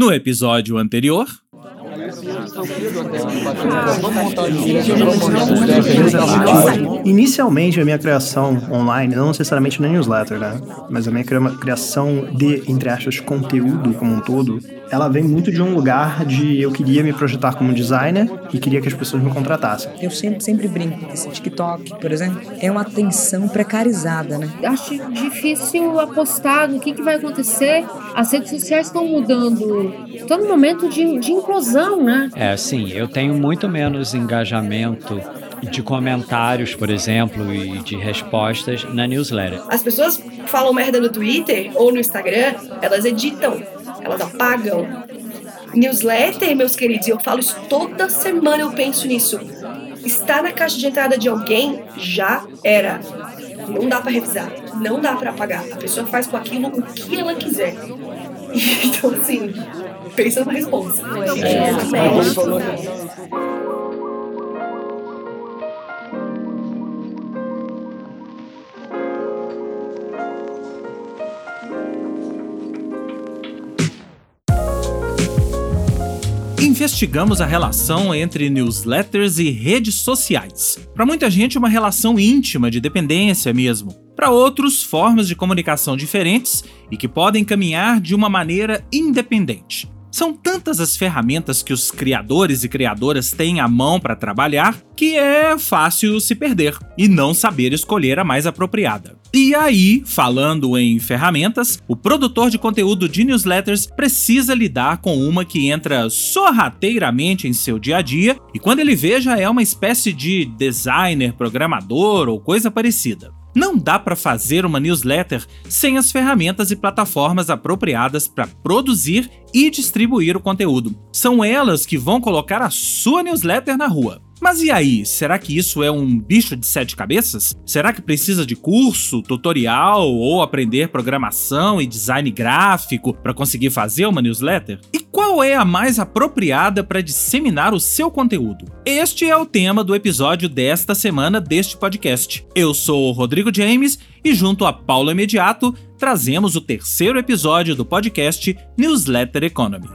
No episódio anterior, Inicialmente, a minha criação online, não necessariamente na newsletter, né? Mas a minha criação de, entre aspas, conteúdo como um todo, ela vem muito de um lugar de eu queria me projetar como designer e queria que as pessoas me contratassem. Eu sempre, sempre brinco que esse TikTok, por exemplo, é uma atenção precarizada, né? Acho difícil apostar no que, que vai acontecer. As redes sociais estão mudando. Todo momento de, de inclusão, né? É, sim. Eu tenho muito menos engajamento de comentários, por exemplo, e de respostas na newsletter. As pessoas falam merda no Twitter ou no Instagram, elas editam, elas apagam. Newsletter, meus queridos, eu falo isso toda semana, eu penso nisso. Está na caixa de entrada de alguém, já era. Não dá para revisar, não dá para apagar. A pessoa faz com aquilo o que ela quiser. Então, assim, pensa na resposta. É, é. investigamos a relação entre newsletters e redes sociais. Para muita gente, uma relação íntima de dependência mesmo. Para outros, formas de comunicação diferentes e que podem caminhar de uma maneira independente. São tantas as ferramentas que os criadores e criadoras têm à mão para trabalhar que é fácil se perder e não saber escolher a mais apropriada. E aí, falando em ferramentas, o produtor de conteúdo de newsletters precisa lidar com uma que entra sorrateiramente em seu dia a dia e quando ele vê já é uma espécie de designer, programador ou coisa parecida. Não dá para fazer uma newsletter sem as ferramentas e plataformas apropriadas para produzir e distribuir o conteúdo. São elas que vão colocar a sua newsletter na rua. Mas e aí, será que isso é um bicho de sete cabeças? Será que precisa de curso, tutorial ou aprender programação e design gráfico para conseguir fazer uma newsletter? E qual é a mais apropriada para disseminar o seu conteúdo? Este é o tema do episódio desta semana deste podcast. Eu sou o Rodrigo James e junto a Paula Imediato trazemos o terceiro episódio do podcast Newsletter Economy.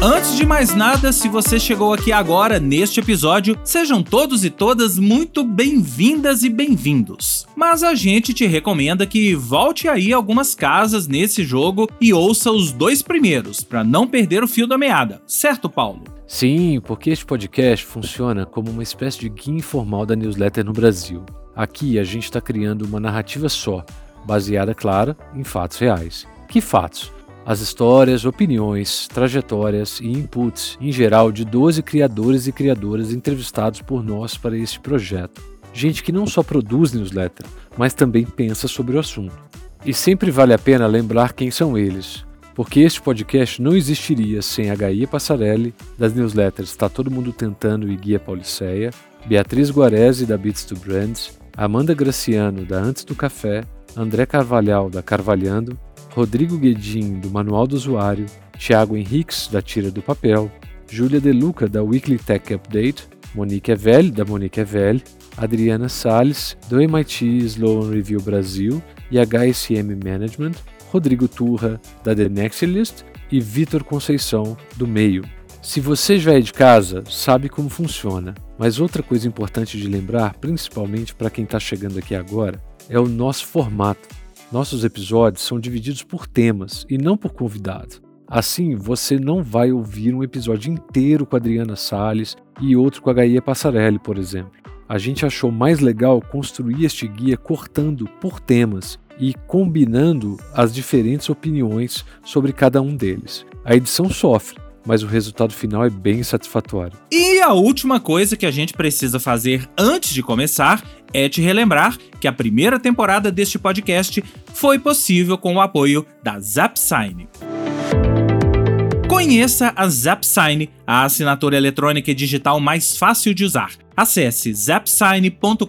Antes de mais nada, se você chegou aqui agora neste episódio, sejam todos e todas muito bem-vindas e bem-vindos. Mas a gente te recomenda que volte aí algumas casas nesse jogo e ouça os dois primeiros, para não perder o fio da meada, certo, Paulo? Sim, porque este podcast funciona como uma espécie de guia informal da newsletter no Brasil. Aqui a gente está criando uma narrativa só, baseada, claro, em fatos reais. Que fatos? As histórias, opiniões, trajetórias e inputs, em geral, de 12 criadores e criadoras entrevistados por nós para este projeto. Gente que não só produz newsletter, mas também pensa sobre o assunto. E sempre vale a pena lembrar quem são eles, porque este podcast não existiria sem a Gaia Passarelli, das newsletters Está Todo Mundo Tentando e Guia Pauliceia, Beatriz Guarese, da Beats to Brands, Amanda Graciano, da Antes do Café, André Carvalhal, da Carvalhando Rodrigo Guedin, do Manual do Usuário, Thiago Henriques, da Tira do Papel, Júlia De Luca, da Weekly Tech Update, Monique Evel, da Monique Evel, Adriana Salles, do MIT Sloan Review Brasil e HSM Management, Rodrigo Turra, da The Next List e Vitor Conceição, do Meio. Se você já é de casa, sabe como funciona, mas outra coisa importante de lembrar, principalmente para quem está chegando aqui agora, é o nosso formato. Nossos episódios são divididos por temas e não por convidado. Assim, você não vai ouvir um episódio inteiro com a Adriana Salles e outro com a Gaia Passarelli, por exemplo. A gente achou mais legal construir este guia cortando por temas e combinando as diferentes opiniões sobre cada um deles. A edição sofre, mas o resultado final é bem satisfatório. E a última coisa que a gente precisa fazer antes de começar é te relembrar que a primeira temporada deste podcast foi possível com o apoio da Zapsign. Conheça a Zapsign, a assinatura eletrônica e digital mais fácil de usar. Acesse zapsign.com.br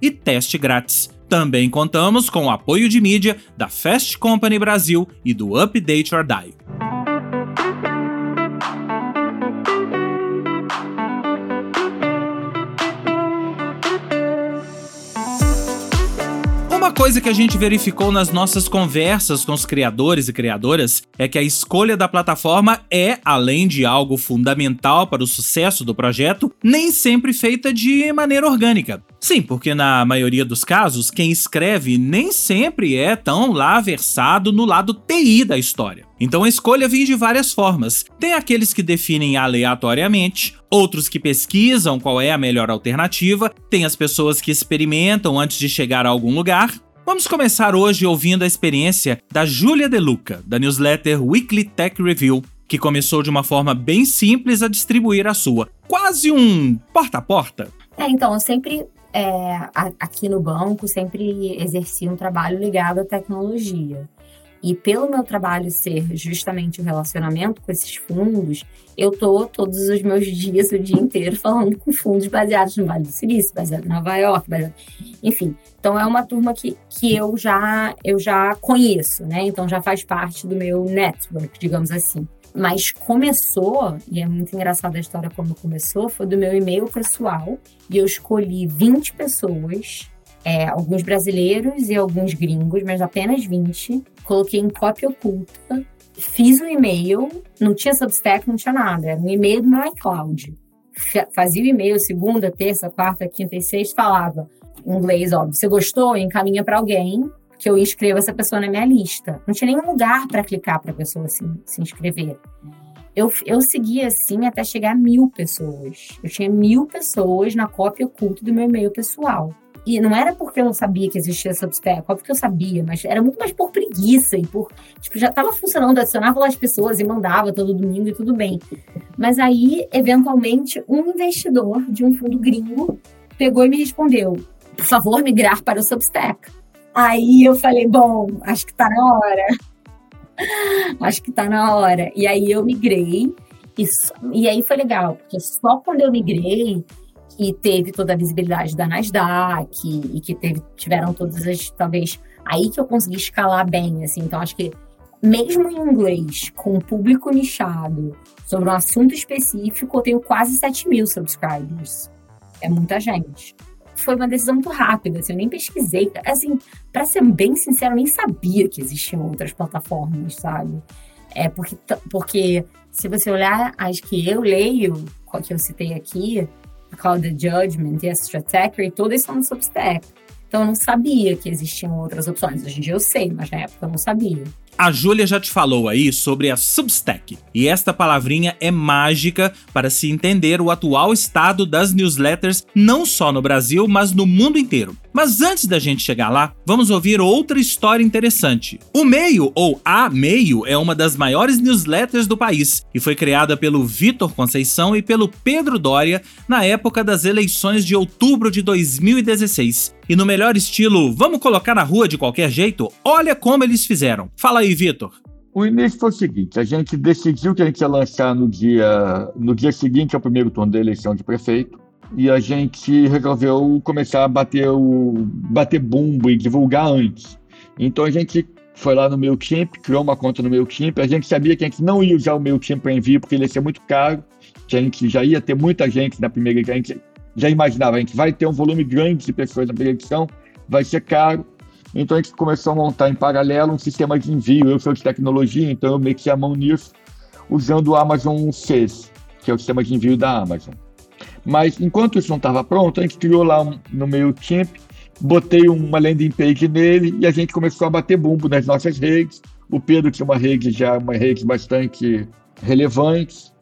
e teste grátis. Também contamos com o apoio de mídia da Fast Company Brasil e do Update or Die. Coisa que a gente verificou nas nossas conversas com os criadores e criadoras é que a escolha da plataforma é, além de algo fundamental para o sucesso do projeto, nem sempre feita de maneira orgânica. Sim, porque na maioria dos casos, quem escreve nem sempre é tão lá versado no lado TI da história. Então a escolha vem de várias formas. Tem aqueles que definem aleatoriamente, outros que pesquisam qual é a melhor alternativa, tem as pessoas que experimentam antes de chegar a algum lugar. Vamos começar hoje ouvindo a experiência da Júlia De Luca, da newsletter Weekly Tech Review, que começou de uma forma bem simples a distribuir a sua, quase um porta a porta. É, então, eu sempre é, aqui no banco sempre exerci um trabalho ligado à tecnologia. E pelo meu trabalho ser justamente o relacionamento com esses fundos, eu tô todos os meus dias, o dia inteiro, falando com fundos baseados no Vale do Silício, baseados em Nova York, baseado... enfim. Então é uma turma que, que eu já eu já conheço, né? Então já faz parte do meu network, digamos assim. Mas começou, e é muito engraçada a história como começou, foi do meu e-mail pessoal. E eu escolhi 20 pessoas, é, alguns brasileiros e alguns gringos, mas apenas 20. Coloquei em cópia oculta, fiz um e-mail, não tinha Substack, não tinha nada, era um e-mail do meu iCloud. Fazia o e-mail segunda, terça, quarta, quinta e sexta, falava inglês, óbvio. Você gostou? Encaminha para alguém que eu inscreva essa pessoa na minha lista. Não tinha nenhum lugar para clicar para a pessoa se, se inscrever. Eu, eu segui assim até chegar a mil pessoas. Eu tinha mil pessoas na cópia oculta do meu e-mail pessoal. E não era porque eu não sabia que existia Substack, óbvio que eu sabia, mas era muito mais por preguiça e por. Tipo, já estava funcionando, adicionava lá as pessoas e mandava todo domingo e tudo bem. Mas aí, eventualmente, um investidor de um fundo gringo pegou e me respondeu: por favor, migrar para o Substack. Aí eu falei, bom, acho que tá na hora. acho que tá na hora. E aí eu migrei. E, e aí foi legal, porque só quando eu migrei que teve toda a visibilidade da Nasdaq e, que teve, tiveram todas as, talvez, aí que eu consegui escalar bem, assim. Então, acho que mesmo em inglês, com público nichado, sobre um assunto específico, eu tenho quase 7 mil subscribers. É muita gente foi uma decisão muito rápida, assim, eu nem pesquisei. Assim, para ser bem sincero, eu nem sabia que existiam outras plataformas, sabe? É porque, porque se você olhar as que eu leio, que eu citei aqui, Call the Judgment e Extra Attacker, todas são no Substack. Então eu não sabia que existiam outras opções. Hoje em dia eu sei, mas na época eu não sabia. A Júlia já te falou aí sobre a Substack, e esta palavrinha é mágica para se entender o atual estado das newsletters não só no Brasil, mas no mundo inteiro. Mas antes da gente chegar lá, vamos ouvir outra história interessante. O Meio, ou A Meio, é uma das maiores newsletters do país e foi criada pelo Vitor Conceição e pelo Pedro Doria na época das eleições de outubro de 2016. E no melhor estilo, vamos colocar na rua de qualquer jeito? Olha como eles fizeram. Fala aí, Vitor. O início foi o seguinte: a gente decidiu que a gente ia lançar no dia, no dia seguinte ao primeiro turno da eleição de prefeito e a gente resolveu começar a bater o bater bumbo e divulgar antes. Então a gente foi lá no MailChimp, criou uma conta no MailChimp. A gente sabia que a gente não ia usar o MailChimp para envio porque ele ia ser muito caro, que a gente já ia ter muita gente na primeira. A gente já imaginava, a gente vai ter um volume grande de pessoas na primeira edição, vai ser caro. Então a gente começou a montar em paralelo um sistema de envio. Eu sou de tecnologia, então eu meti a mão nisso usando o Amazon Cs, que é o sistema de envio da Amazon. Mas enquanto isso não estava pronto, a gente criou lá um, no MailChimp, botei uma landing page nele e a gente começou a bater bumbo nas nossas redes. O Pedro tinha uma rede já, uma rede bastante relevante.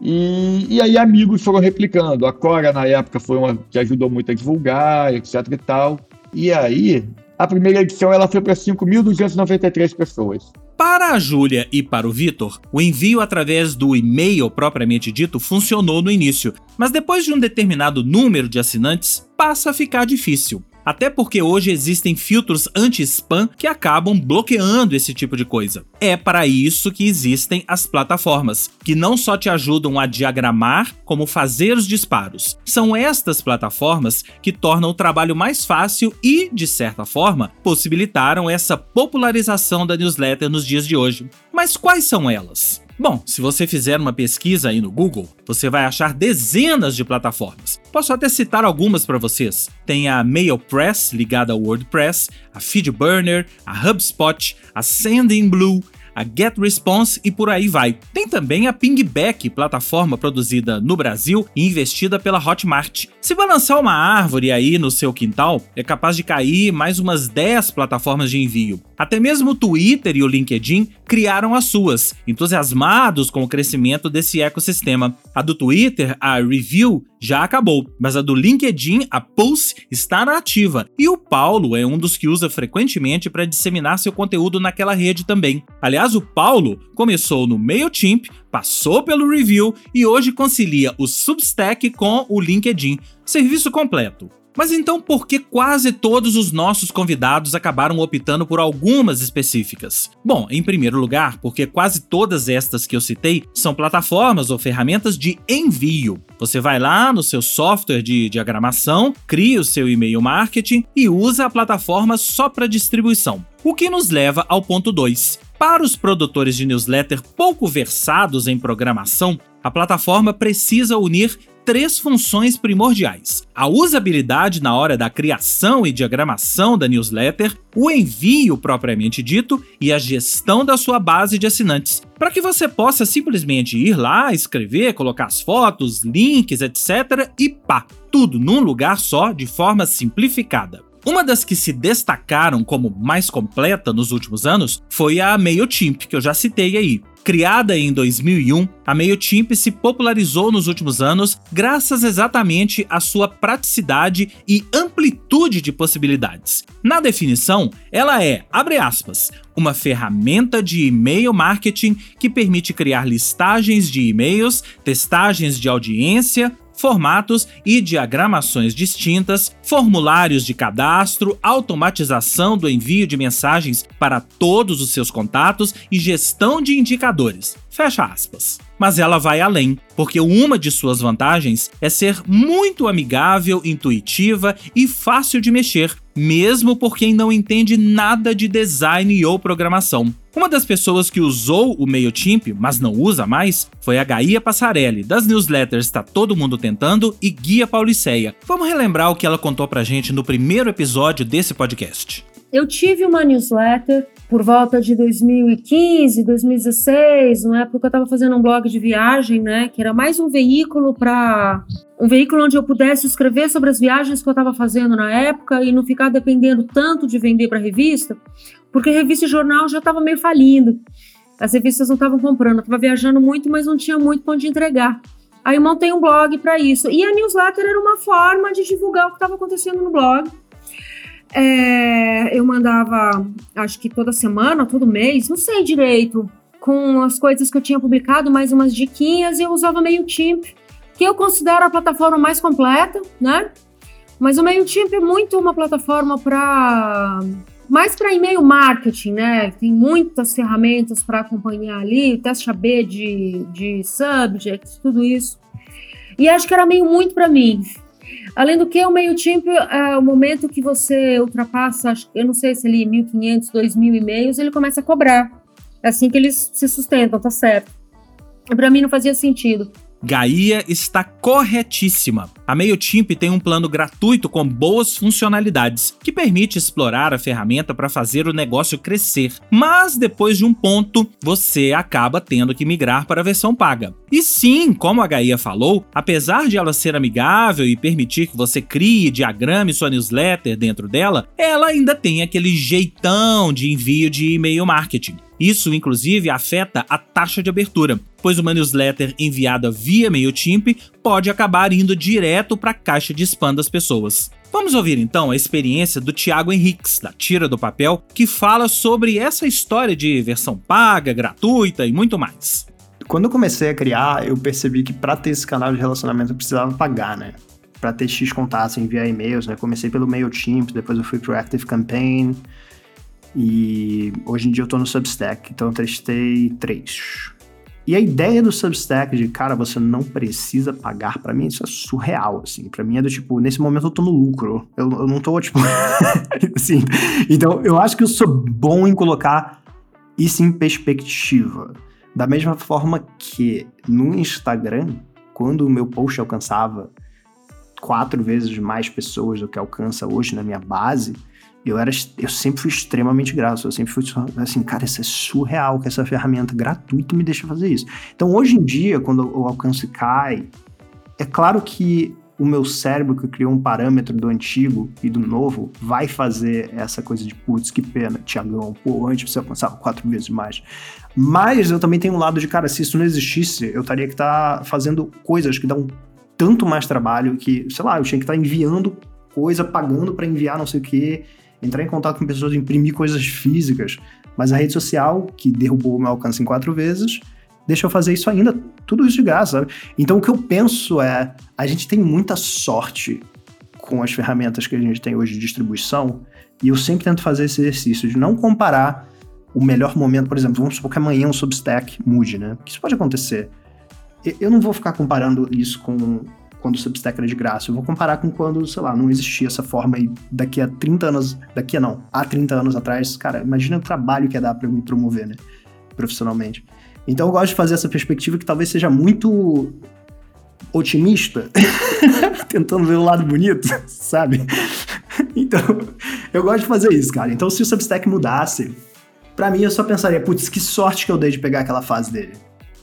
E, e aí amigos foram replicando. A Cora, na época, foi uma que ajudou muito a divulgar, etc e tal. E aí, a primeira edição ela foi para 5.293 pessoas. Para a Júlia e para o Vitor, o envio através do e-mail propriamente dito funcionou no início, mas depois de um determinado número de assinantes, passa a ficar difícil. Até porque hoje existem filtros anti-spam que acabam bloqueando esse tipo de coisa. É para isso que existem as plataformas, que não só te ajudam a diagramar, como fazer os disparos. São estas plataformas que tornam o trabalho mais fácil e, de certa forma, possibilitaram essa popularização da newsletter nos dias de hoje. Mas quais são elas? Bom, se você fizer uma pesquisa aí no Google, você vai achar dezenas de plataformas. Posso até citar algumas para vocês. Tem a MailPress, ligada ao WordPress, a FeedBurner, a HubSpot, a Sendinblue, a GetResponse e por aí vai. Tem também a Pingback, plataforma produzida no Brasil e investida pela Hotmart. Se balançar uma árvore aí no seu quintal, é capaz de cair mais umas 10 plataformas de envio. Até mesmo o Twitter e o LinkedIn criaram as suas, entusiasmados com o crescimento desse ecossistema. A do Twitter, a Review, já acabou, mas a do LinkedIn, a Pulse, está na ativa. E o Paulo é um dos que usa frequentemente para disseminar seu conteúdo naquela rede também. Aliás, o Paulo começou no MailChimp, passou pelo Review e hoje concilia o Substack com o LinkedIn. Serviço completo. Mas então por que quase todos os nossos convidados acabaram optando por algumas específicas? Bom, em primeiro lugar, porque quase todas estas que eu citei são plataformas ou ferramentas de envio. Você vai lá no seu software de diagramação, cria o seu e-mail marketing e usa a plataforma só para distribuição. O que nos leva ao ponto 2. Para os produtores de newsletter pouco versados em programação, a plataforma precisa unir três funções primordiais: a usabilidade na hora da criação e diagramação da newsletter, o envio propriamente dito e a gestão da sua base de assinantes, para que você possa simplesmente ir lá, escrever, colocar as fotos, links, etc. e pá, tudo num lugar só de forma simplificada. Uma das que se destacaram como mais completa nos últimos anos foi a MailChimp, que eu já citei aí. Criada em 2001, a MailChimp se popularizou nos últimos anos graças exatamente à sua praticidade e amplitude de possibilidades. Na definição, ela é, abre aspas, uma ferramenta de e-mail marketing que permite criar listagens de e-mails, testagens de audiência, formatos e diagramações distintas, formulários de cadastro, automatização do envio de mensagens para todos os seus contatos e gestão de indicadores. Fecha aspas. Mas ela vai além, porque uma de suas vantagens é ser muito amigável, intuitiva e fácil de mexer, mesmo por quem não entende nada de design ou programação. Uma das pessoas que usou o MailChimp, mas não usa mais, foi a Gaia Passarelli, das newsletters Tá Todo Mundo Tentando e Guia Pauliceia. Vamos relembrar o que ela contou pra gente no primeiro episódio desse podcast. Eu tive uma newsletter por volta de 2015, 2016, na época eu estava fazendo um blog de viagem, né, que era mais um veículo para um veículo onde eu pudesse escrever sobre as viagens que eu estava fazendo na época e não ficar dependendo tanto de vender para revista, porque revista e jornal já estava meio falindo. As revistas não estavam comprando, eu estava viajando muito, mas não tinha muito para onde entregar. Aí eu montei um blog para isso. E a newsletter era uma forma de divulgar o que estava acontecendo no blog é, eu mandava, acho que toda semana, todo mês, não sei direito, com as coisas que eu tinha publicado, mais umas diquinhas, e eu usava MailChimp, que eu considero a plataforma mais completa, né? Mas o MailChimp é muito uma plataforma para mais para e-mail marketing, né? Tem muitas ferramentas para acompanhar ali, teste AB de, de subjects, tudo isso. E acho que era meio muito para mim. Além do que, o MailChimp, é o momento que você ultrapassa, eu não sei se ele 1.500, 2.000 e-mails, ele começa a cobrar. É assim que eles se sustentam, tá certo. Para mim não fazia sentido. Gaia está corretíssima. A MailChimp tem um plano gratuito com boas funcionalidades, que permite explorar a ferramenta para fazer o negócio crescer. Mas depois de um ponto, você acaba tendo que migrar para a versão paga. E sim, como a Gaia falou, apesar de ela ser amigável e permitir que você crie diagrame sua newsletter dentro dela, ela ainda tem aquele jeitão de envio de e-mail marketing. Isso, inclusive, afeta a taxa de abertura, pois uma newsletter enviada via MailChimp pode acabar indo direto para a caixa de spam das pessoas. Vamos ouvir então a experiência do Thiago Henriques, da Tira do Papel, que fala sobre essa história de versão paga, gratuita e muito mais. Quando eu comecei a criar, eu percebi que para ter esse canal de relacionamento eu precisava pagar, né? Para ter X contatos, enviar e-mails, né? Comecei pelo MailChimp, depois eu fui pro Active Campaign, e hoje em dia eu tô no Substack, então eu testei três. E a ideia do Substack de, cara, você não precisa pagar, para mim isso é surreal, assim. Para mim é do tipo, nesse momento eu tô no lucro. Eu, eu não tô, tipo, assim. Então eu acho que eu sou bom em colocar isso em perspectiva. Da mesma forma que no Instagram, quando o meu post alcançava quatro vezes mais pessoas do que alcança hoje na minha base, eu era eu sempre fui extremamente grato, eu sempre fui assim, cara, isso é surreal que essa ferramenta gratuita me deixa fazer isso. Então, hoje em dia, quando o alcance cai, é claro que o meu cérebro que criou um parâmetro do antigo e do novo vai fazer essa coisa de putz, que pena, Tiagão, pô, antes você alcançava quatro vezes mais. Mas eu também tenho um lado de, cara, se isso não existisse, eu estaria que estar tá fazendo coisas que dão tanto mais trabalho que, sei lá, eu tinha que estar tá enviando coisa, pagando para enviar não sei o quê, entrar em contato com pessoas, imprimir coisas físicas. Mas a rede social, que derrubou o meu alcance em quatro vezes, deixa eu fazer isso ainda, tudo isso de graça, sabe? Então o que eu penso é, a gente tem muita sorte com as ferramentas que a gente tem hoje de distribuição, e eu sempre tento fazer esse exercício de não comparar o melhor momento, por exemplo, vamos supor que amanhã um Substack mude, né? Isso pode acontecer. Eu não vou ficar comparando isso com quando o Substack era de graça. Eu vou comparar com quando, sei lá, não existia essa forma e daqui a 30 anos, daqui a não, há 30 anos atrás, cara, imagina o trabalho que ia dar para me promover, né, profissionalmente. Então eu gosto de fazer essa perspectiva que talvez seja muito otimista, tentando ver o lado bonito, sabe? Então, eu gosto de fazer isso, cara. Então, se o Substack mudasse, para mim eu só pensaria, putz, que sorte que eu dei de pegar aquela fase dele.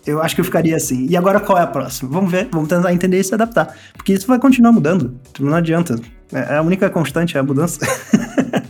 Eu acho que eu ficaria assim. E agora qual é a próxima? Vamos ver, vamos tentar entender e se adaptar. Porque isso vai continuar mudando. Não adianta. É a única constante é a mudança.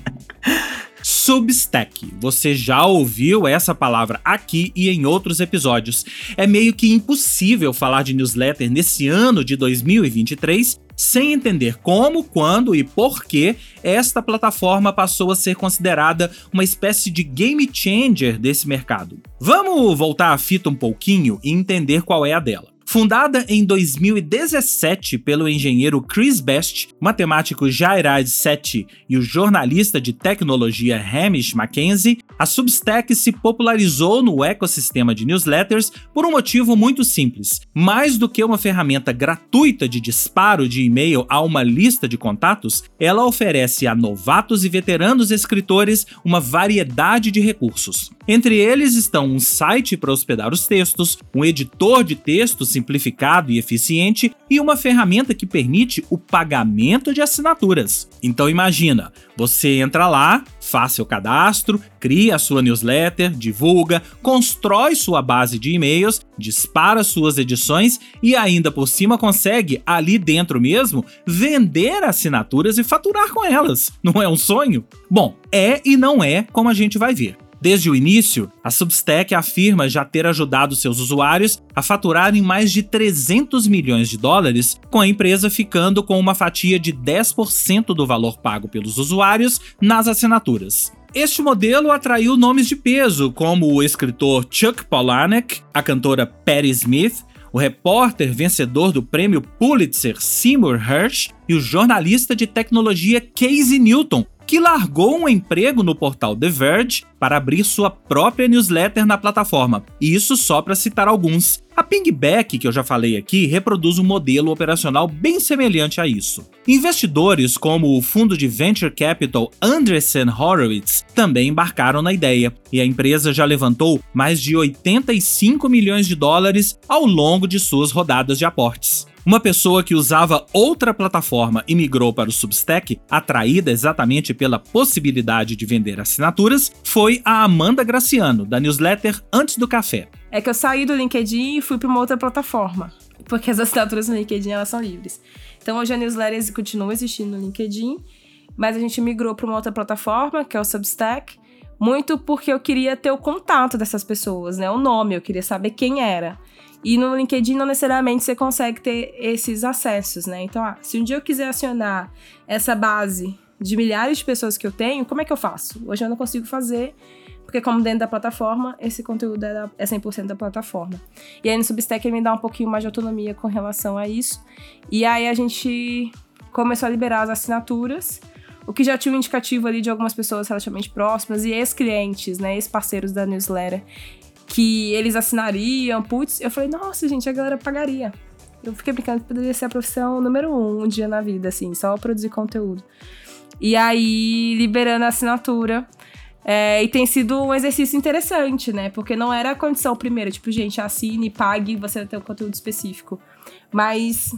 Substack. Você já ouviu essa palavra aqui e em outros episódios. É meio que impossível falar de newsletter nesse ano de 2023 sem entender como, quando e por que esta plataforma passou a ser considerada uma espécie de game changer desse mercado. Vamos voltar a fita um pouquinho e entender qual é a dela. Fundada em 2017 pelo engenheiro Chris Best, matemático Jairaj Sethi e o jornalista de tecnologia Hamish Mackenzie, a Substack se popularizou no ecossistema de newsletters por um motivo muito simples. Mais do que uma ferramenta gratuita de disparo de e-mail a uma lista de contatos, ela oferece a novatos e veteranos escritores uma variedade de recursos. Entre eles estão um site para hospedar os textos, um editor de texto simplificado e eficiente e uma ferramenta que permite o pagamento de assinaturas. Então imagina, você entra lá, faz seu cadastro, cria a sua newsletter, divulga, constrói sua base de e-mails, dispara suas edições e ainda por cima consegue ali dentro mesmo vender assinaturas e faturar com elas. Não é um sonho? Bom, é e não é como a gente vai ver. Desde o início, a Substack afirma já ter ajudado seus usuários a faturarem mais de 300 milhões de dólares, com a empresa ficando com uma fatia de 10% do valor pago pelos usuários nas assinaturas. Este modelo atraiu nomes de peso, como o escritor Chuck Palahniuk, a cantora Patti Smith, o repórter vencedor do prêmio Pulitzer Seymour Hersh e o jornalista de tecnologia Casey Newton, que largou um emprego no portal The Verge para abrir sua própria newsletter na plataforma. E isso só para citar alguns. A Pingback, que eu já falei aqui, reproduz um modelo operacional bem semelhante a isso. Investidores como o fundo de venture capital Andreessen Horowitz também embarcaram na ideia, e a empresa já levantou mais de 85 milhões de dólares ao longo de suas rodadas de aportes. Uma pessoa que usava outra plataforma e migrou para o Substack, atraída exatamente pela possibilidade de vender assinaturas, foi a Amanda Graciano, da newsletter Antes do Café. É que eu saí do LinkedIn e fui para uma outra plataforma, porque as assinaturas no LinkedIn elas são livres. Então hoje a newsletter continua existindo no LinkedIn, mas a gente migrou para uma outra plataforma, que é o Substack, muito porque eu queria ter o contato dessas pessoas, né? O nome, eu queria saber quem era. E no LinkedIn não necessariamente você consegue ter esses acessos, né? Então, ah, se um dia eu quiser acionar essa base de milhares de pessoas que eu tenho, como é que eu faço? Hoje eu não consigo fazer, porque como dentro da plataforma, esse conteúdo é, é 100% da plataforma. E aí no Substack ele me dá um pouquinho mais de autonomia com relação a isso. E aí a gente começou a liberar as assinaturas, o que já tinha um indicativo ali de algumas pessoas relativamente próximas e ex-clientes, né, ex-parceiros da newsletter, que eles assinariam, putz, eu falei, nossa, gente, a galera pagaria. Eu fiquei brincando que poderia ser a profissão número um um dia na vida, assim, só produzir conteúdo. E aí, liberando a assinatura, É, e tem sido um exercício interessante, né? Porque não era a condição primeira, tipo, gente, assine, pague, você vai ter um conteúdo específico. Mas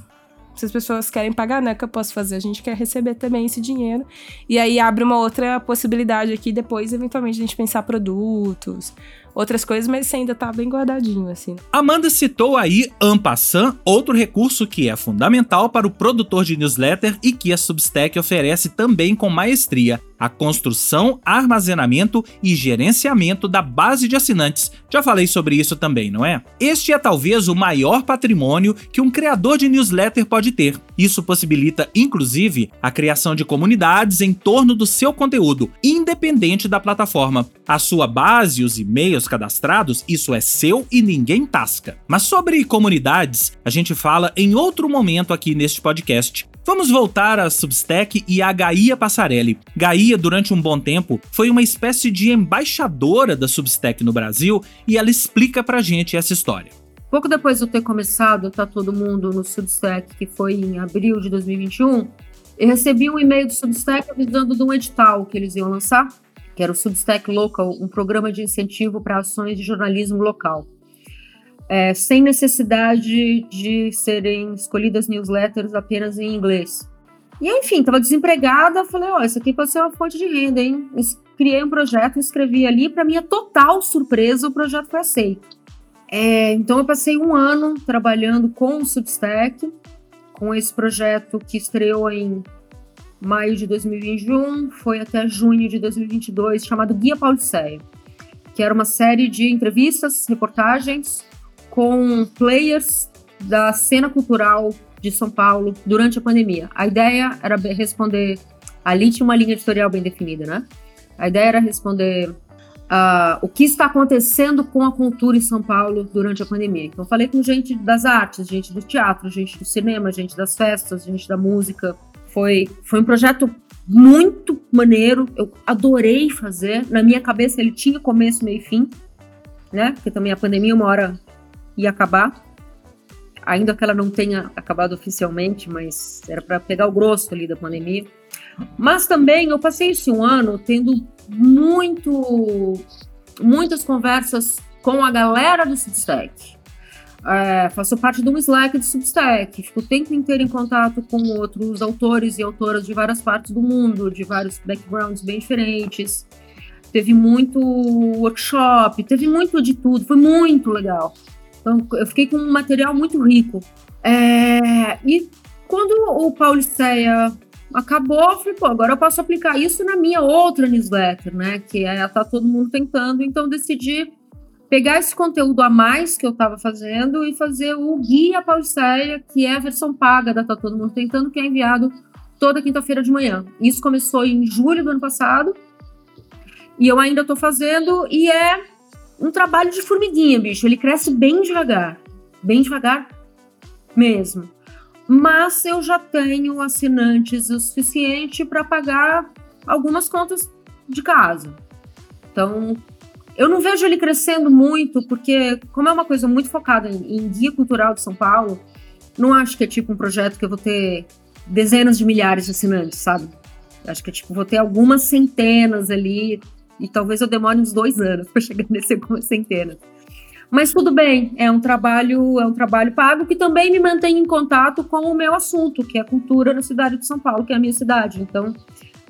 se as pessoas querem pagar, né? Que eu posso fazer? A gente quer receber também esse dinheiro. E aí abre uma outra possibilidade aqui depois, eventualmente, a gente pensar produtos, outras coisas, mas isso ainda tá bem guardadinho, assim. Amanda citou aí Ampassan, outro recurso que é fundamental para o produtor de newsletter e que a Substack oferece também com maestria a construção, armazenamento e gerenciamento da base de assinantes. Já falei sobre isso também, não é? Este é talvez o maior patrimônio que um criador de newsletter pode ter. Isso possibilita, inclusive, a criação de comunidades em torno do seu conteúdo, independente da plataforma. A sua base os e-mails cadastrados, isso é seu e ninguém tasca. Mas sobre comunidades, a gente fala em outro momento aqui neste podcast. Vamos voltar a Substack e a Gaia Passarelli. Gaia, durante um bom tempo, foi uma espécie de embaixadora da Substack no Brasil e ela explica pra gente essa história. Pouco depois de eu ter começado Tá Todo Mundo no Substack, que foi em abril de 2021, eu recebi um e-mail do Substack avisando de um edital que eles iam lançar, que era o Substack Local, um programa de incentivo para ações de jornalismo local é, sem necessidade de serem escolhidas newsletters apenas em inglês. E enfim, estava desempregada, falei, ó, oh, isso aqui pode ser uma fonte de renda, hein? Criei um projeto, escrevi ali, para minha total surpresa, o projeto foi aceito. É, então eu passei um ano trabalhando com o Substack, com esse projeto que estreou em maio de 2021, foi até junho de 2022, chamado Guia Pauliceia, que era uma série de entrevistas, reportagens com players da cena cultural de São Paulo durante a pandemia. A ideia era responder. Ali tinha uma linha editorial bem definida, né? A ideia era responder uh, o que está acontecendo com a cultura em São Paulo durante a pandemia. Então, falei com gente das artes, gente do teatro, gente do cinema, gente das festas, gente da música. Foi, foi um projeto muito maneiro, eu adorei fazer. Na minha cabeça, ele tinha começo, meio e fim, né? Porque também a pandemia, uma hora ia acabar, ainda que ela não tenha acabado oficialmente, mas era para pegar o grosso ali da pandemia. Mas também eu passei esse um ano tendo muito, muitas conversas com a galera do Substack. É, faço parte de um Slack do Substack, fico o tempo inteiro em contato com outros autores e autoras de várias partes do mundo, de vários backgrounds bem diferentes. Teve muito workshop, teve muito de tudo, foi muito legal. Então, eu fiquei com um material muito rico. É, e quando o Pauliceia acabou, eu falei, pô, agora eu posso aplicar isso na minha outra newsletter, né? Que é Tá Todo Mundo Tentando. Então, decidi pegar esse conteúdo a mais que eu estava fazendo e fazer o Guia Pauliceia, que é a versão paga da Tá Todo Mundo Tentando, que é enviado toda quinta-feira de manhã. Isso começou em julho do ano passado. E eu ainda estou fazendo, e é um trabalho de formiguinha, bicho. Ele cresce bem devagar. Bem devagar mesmo. Mas eu já tenho assinantes o suficiente para pagar algumas contas de casa. Então, eu não vejo ele crescendo muito, porque, como é uma coisa muito focada em, em guia cultural de São Paulo, não acho que é tipo um projeto que eu vou ter dezenas de milhares de assinantes, sabe? Acho que é tipo, vou ter algumas centenas ali, e talvez eu demore uns dois anos para chegar nesse algumas centenas. Mas tudo bem, é um trabalho, é um trabalho pago que também me mantém em contato com o meu assunto, que é cultura na cidade de São Paulo, que é a minha cidade. Então,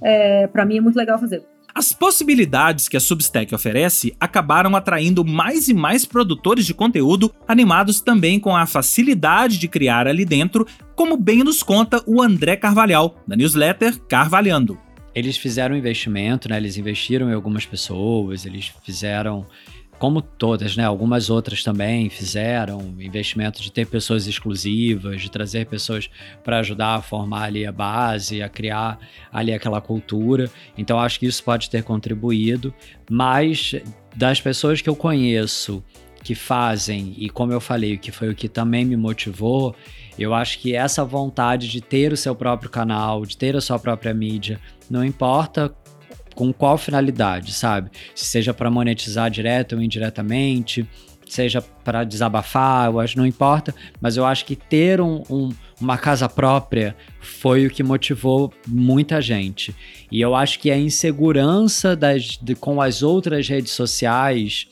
é, para mim é muito legal fazer. As possibilidades que a Substack oferece acabaram atraindo mais e mais produtores de conteúdo, animados também com a facilidade de criar ali dentro, como bem nos conta o André Carvalhal, da newsletter Carvalhando eles fizeram investimento, né? Eles investiram em algumas pessoas, eles fizeram, como todas, né? Algumas outras também fizeram investimento de ter pessoas exclusivas, de trazer pessoas para ajudar a formar ali a base, a criar ali aquela cultura. Então acho que isso pode ter contribuído, mas das pessoas que eu conheço que fazem, e como eu falei, que foi o que também me motivou, eu acho que essa vontade de ter o seu próprio canal, de ter a sua própria mídia, não importa com qual finalidade, sabe? Se seja para monetizar direto ou indiretamente, seja para desabafar, eu acho não importa, mas eu acho que ter um, um, uma casa própria foi o que motivou muita gente. E eu acho que a insegurança das, de, com as outras redes sociais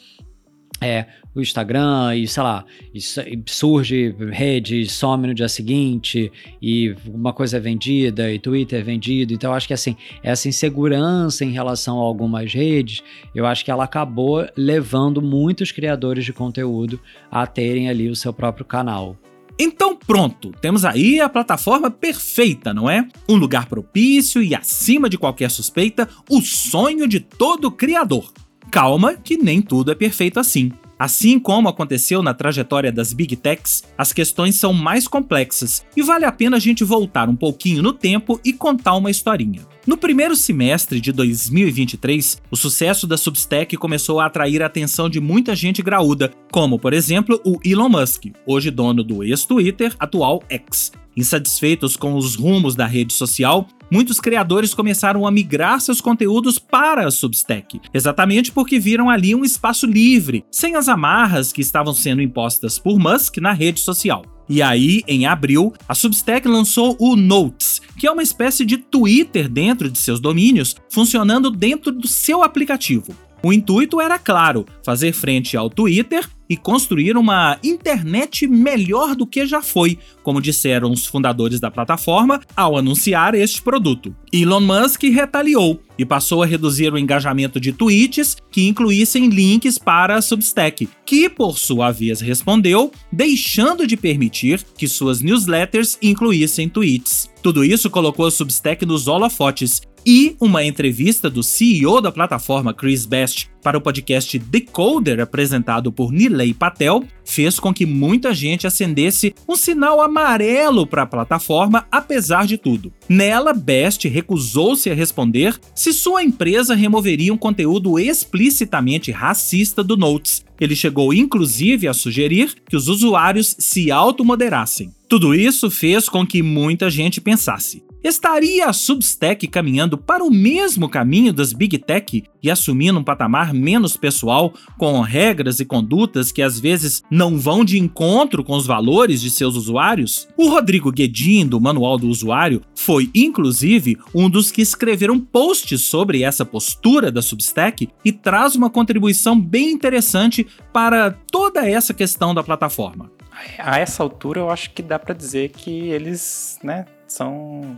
é, o Instagram e, sei lá, e surge rede, some no dia seguinte e uma coisa é vendida e Twitter é vendido. Então, acho que assim, essa insegurança em relação a algumas redes, eu acho que ela acabou levando muitos criadores de conteúdo a terem ali o seu próprio canal. Então pronto, temos aí a plataforma perfeita, não é? Um lugar propício e acima de qualquer suspeita, o sonho de todo criador. Calma, que nem tudo é perfeito assim. Assim como aconteceu na trajetória das Big Techs, as questões são mais complexas e vale a pena a gente voltar um pouquinho no tempo e contar uma historinha. No primeiro semestre de 2023, o sucesso da Substack começou a atrair a atenção de muita gente graúda, como, por exemplo, o Elon Musk, hoje dono do ex-Twitter, atual X. Insatisfeitos com os rumos da rede social, muitos criadores começaram a migrar seus conteúdos para a Substack, exatamente porque viram ali um espaço livre, sem as amarras que estavam sendo impostas por Musk na rede social. E aí, em abril, a Substack lançou o Notes, que é uma espécie de Twitter dentro de seus domínios, funcionando dentro do seu aplicativo. O intuito era claro: fazer frente ao Twitter e construir uma internet melhor do que já foi, como disseram os fundadores da plataforma ao anunciar este produto. Elon Musk retaliou e passou a reduzir o engajamento de tweets que incluíssem links para a Substack, que por sua vez respondeu, deixando de permitir que suas newsletters incluíssem tweets. Tudo isso colocou a Substack nos holofotes e uma entrevista do CEO da plataforma Chris Best para o podcast Decoder, apresentado por Nilay Patel, fez com que muita gente acendesse um sinal amarelo para a plataforma, apesar de tudo. Nela, Best recusou-se a responder se sua empresa removeria um conteúdo explicitamente racista do Notes. Ele chegou inclusive a sugerir que os usuários se automoderassem. Tudo isso fez com que muita gente pensasse: Estaria a Substack caminhando para o mesmo caminho das Big Tech e assumindo um patamar menos pessoal, com regras e condutas que às vezes não vão de encontro com os valores de seus usuários? O Rodrigo Guedin, do Manual do Usuário, foi inclusive um dos que escreveram posts sobre essa postura da Substack e traz uma contribuição bem interessante para toda essa questão da plataforma. A essa altura, eu acho que dá para dizer que eles, né, são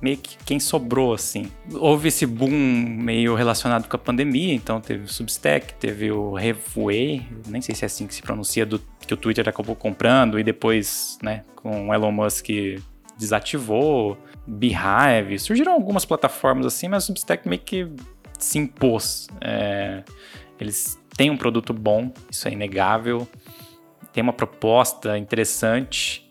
meio que quem sobrou, assim. Houve esse boom meio relacionado com a pandemia, então teve o Substack, teve o Revue, nem sei se é assim que se pronuncia, do, que o Twitter acabou comprando, e depois, né, com o Elon Musk desativou, Beehive, surgiram algumas plataformas assim, mas o Substack meio que se impôs. É, eles têm um produto bom, isso é inegável, tem uma proposta interessante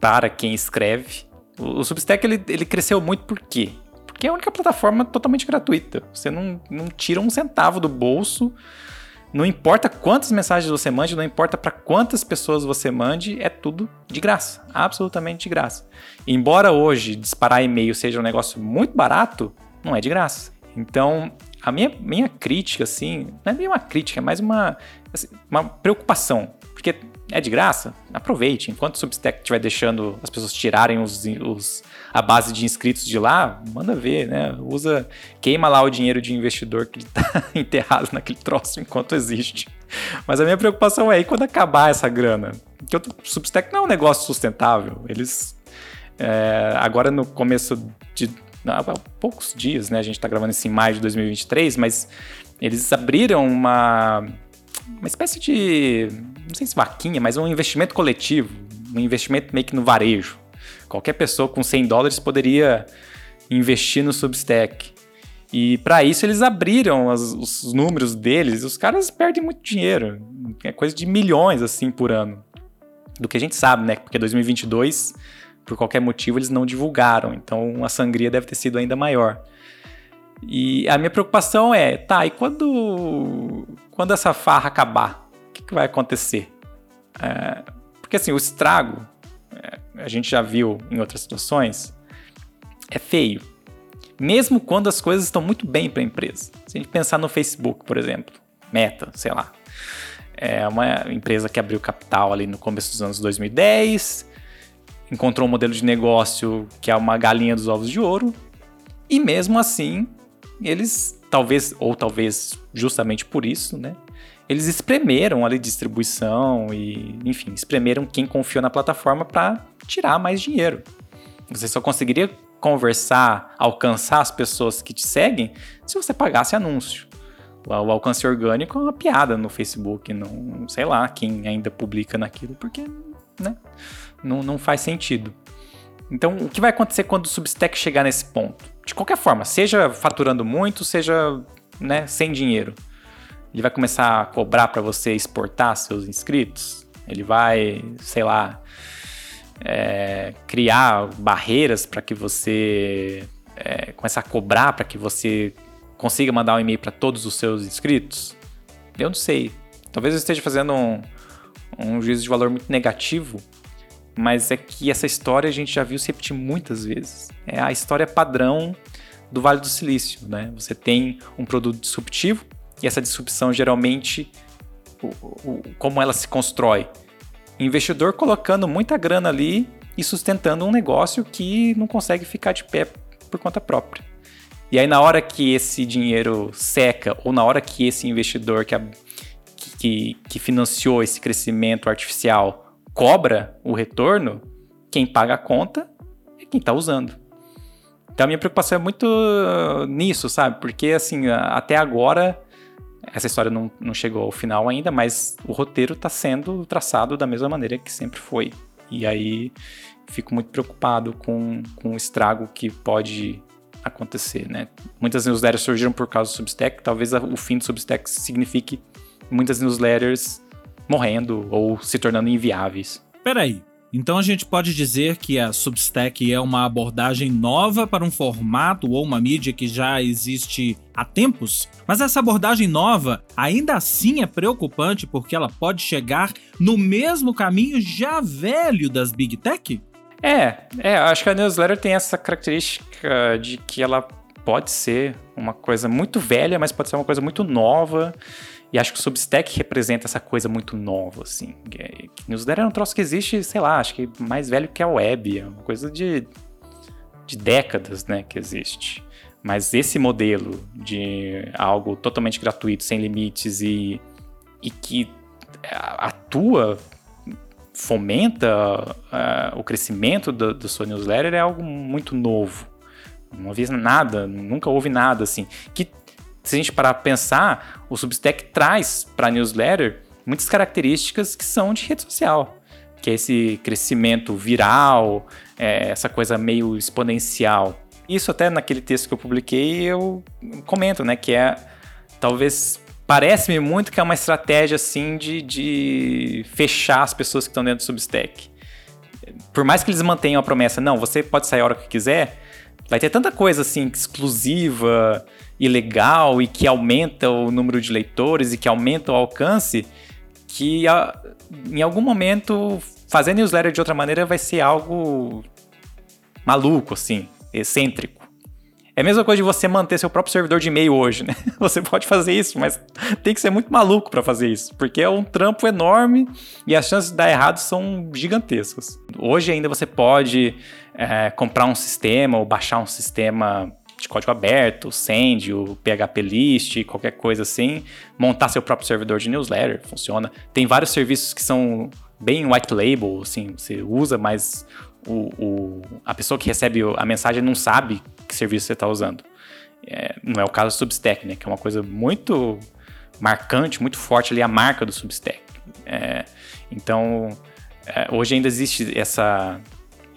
para quem escreve, o, Substack ele, ele cresceu muito por quê? Porque é a única plataforma totalmente gratuita. Você não, não tira um centavo do bolso. Não importa quantas mensagens você mande, não importa para quantas pessoas você mande, é tudo de graça, absolutamente de graça. embora hoje disparar e-mail seja um negócio muito barato, não é de graça. Então, a minha, minha crítica, assim, não é nem uma crítica, é mais uma, assim, uma preocupação. Porque é de graça, aproveite. Enquanto o Substack estiver deixando as pessoas tirarem os, os, a base de inscritos de lá, manda ver, né? Usa, queima lá o dinheiro de investidor que está enterrado naquele troço enquanto existe. Mas a minha preocupação é quando acabar essa grana. Porque o Substack não é um negócio sustentável. Eles. É, agora no começo de. Há poucos dias, né? A gente está gravando isso em maio de 2023, mas eles abriram uma uma espécie de, não sei se vaquinha, mas um investimento coletivo, um investimento meio que no varejo. Qualquer pessoa com 100 dólares poderia investir no Substack. E para isso eles abriram as, os números deles. Os caras perdem muito dinheiro, é coisa de milhões assim por ano. Do que a gente sabe, né? Porque 2022, por qualquer motivo, eles não divulgaram. Então a sangria deve ter sido ainda maior. E a minha preocupação é, tá, e quando, quando essa farra acabar, o que, que vai acontecer? É, porque assim, o estrago, é, a gente já viu em outras situações, é feio. Mesmo quando as coisas estão muito bem para a empresa. Se a gente pensar no Facebook, por exemplo, Meta, sei lá. é uma empresa que abriu capital ali no começo dos anos 2010, encontrou um modelo de negócio que é uma galinha dos ovos de ouro, e mesmo assim, eles talvez, ou talvez justamente por isso, né? Eles espremeram ali distribuição e, enfim, espremeram quem confiou na plataforma para tirar mais dinheiro. Você só conseguiria conversar, alcançar as pessoas que te seguem se você pagasse anúncio. O alcance orgânico é uma piada no Facebook, não sei lá quem ainda publica naquilo, porque né, não, não faz sentido. Então, o que vai acontecer quando o Substack chegar nesse ponto? De qualquer forma, seja faturando muito, seja né, sem dinheiro. Ele vai começar a cobrar para você exportar seus inscritos? Ele vai, sei lá, é, criar barreiras para que você é, comece a cobrar para que você consiga mandar um e-mail para todos os seus inscritos? Eu não sei. Talvez eu esteja fazendo um, um juízo de valor muito negativo, mas é que essa história a gente já viu se repetir muitas vezes. É a história padrão do Vale do Silício, né? Você tem um produto disruptivo e essa disrupção geralmente, o, o, como ela se constrói? Investidor colocando muita grana ali e sustentando um negócio que não consegue ficar de pé por conta própria. E aí, na hora que esse dinheiro seca, ou na hora que esse investidor que, que, que financiou esse crescimento artificial cobra o retorno, quem paga a conta é quem está usando. Então, a minha preocupação é muito nisso, sabe? Porque, assim, até agora, essa história não, não chegou ao final ainda, mas o roteiro está sendo traçado da mesma maneira que sempre foi. E aí, fico muito preocupado com, com o estrago que pode acontecer, né? Muitas newsletters surgiram por causa do Substack, talvez o fim do Substack signifique muitas newsletters morrendo ou se tornando inviáveis. Peraí, então a gente pode dizer que a Substack é uma abordagem nova para um formato ou uma mídia que já existe há tempos? Mas essa abordagem nova ainda assim é preocupante porque ela pode chegar no mesmo caminho já velho das Big Tech? É, é, acho que a newsletter tem essa característica de que ela pode ser uma coisa muito velha, mas pode ser uma coisa muito nova. E acho que o Substack representa essa coisa muito nova, assim. Que newsletter é um troço que existe, sei lá, acho que mais velho que a web. É uma coisa de, de décadas, né, que existe. Mas esse modelo de algo totalmente gratuito, sem limites e, e que atua fomenta uh, o crescimento do, do seu newsletter é algo muito novo. Não havia nada, nunca houve nada assim. Que, se a gente parar para pensar, o Substack traz para newsletter muitas características que são de rede social. Que é esse crescimento viral, é, essa coisa meio exponencial. Isso até naquele texto que eu publiquei eu comento, né? Que é talvez Parece-me muito que é uma estratégia assim de, de fechar as pessoas que estão dentro do Substack. Por mais que eles mantenham a promessa, não, você pode sair a hora que quiser, vai ter tanta coisa assim exclusiva e legal e que aumenta o número de leitores e que aumenta o alcance que em algum momento fazer newsletter de outra maneira vai ser algo maluco assim, excêntrico. É a mesma coisa de você manter seu próprio servidor de e-mail hoje, né? Você pode fazer isso, mas tem que ser muito maluco para fazer isso, porque é um trampo enorme e as chances de dar errado são gigantescas. Hoje ainda você pode é, comprar um sistema ou baixar um sistema de código aberto, o Send, o PHP List, qualquer coisa assim, montar seu próprio servidor de newsletter, funciona. Tem vários serviços que são bem white label, assim, você usa, mas o, o, a pessoa que recebe a mensagem não sabe que serviço você está usando. É, não é o caso do Substack, né? Que é uma coisa muito marcante, muito forte ali, a marca do Substack. É, então, é, hoje ainda existe essa,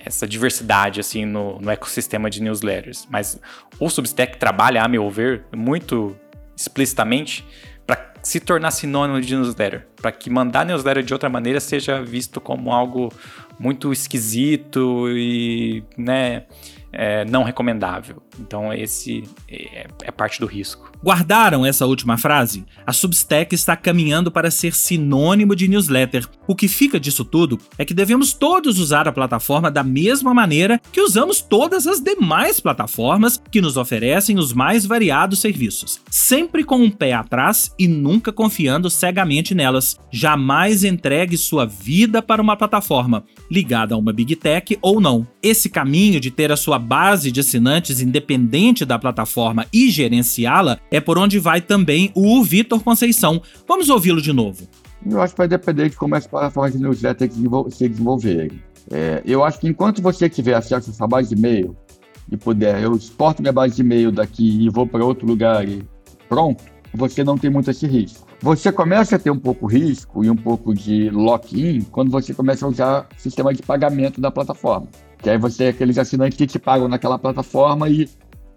essa diversidade assim no, no ecossistema de newsletters. Mas o Substack trabalha, a meu ver, muito explicitamente para se tornar sinônimo de newsletter, para que mandar newsletter de outra maneira seja visto como algo muito esquisito e, né, é, não recomendável. Então, esse é, é, parte do risco. Guardaram essa última frase? A Substack está caminhando para ser sinônimo de newsletter. O que fica disso tudo é que devemos todos usar a plataforma da mesma maneira que usamos todas as demais plataformas que nos oferecem os mais variados serviços. Sempre com um pé atrás e nunca confiando cegamente nelas. Jamais entregue sua vida para uma plataforma, ligada a uma Big Tech ou não. Esse caminho de ter a sua base de assinantes independente da plataforma e gerenciá-la é por onde vai também o Vitor Conceição. Vamos ouvi-lo de novo. Eu acho que vai depender de como as plataformas de newsletter se desenvolverem. É, eu acho que enquanto você tiver acesso a sua base de e-mail e puder, eu exporto minha base de e-mail daqui e vou para outro lugar e pronto, você não tem muito esse risco. Você começa a ter um pouco risco e um pouco de lock-in quando você começa a usar o sistema de pagamento da plataforma. Que aí você aqueles assinantes que te pagam naquela plataforma e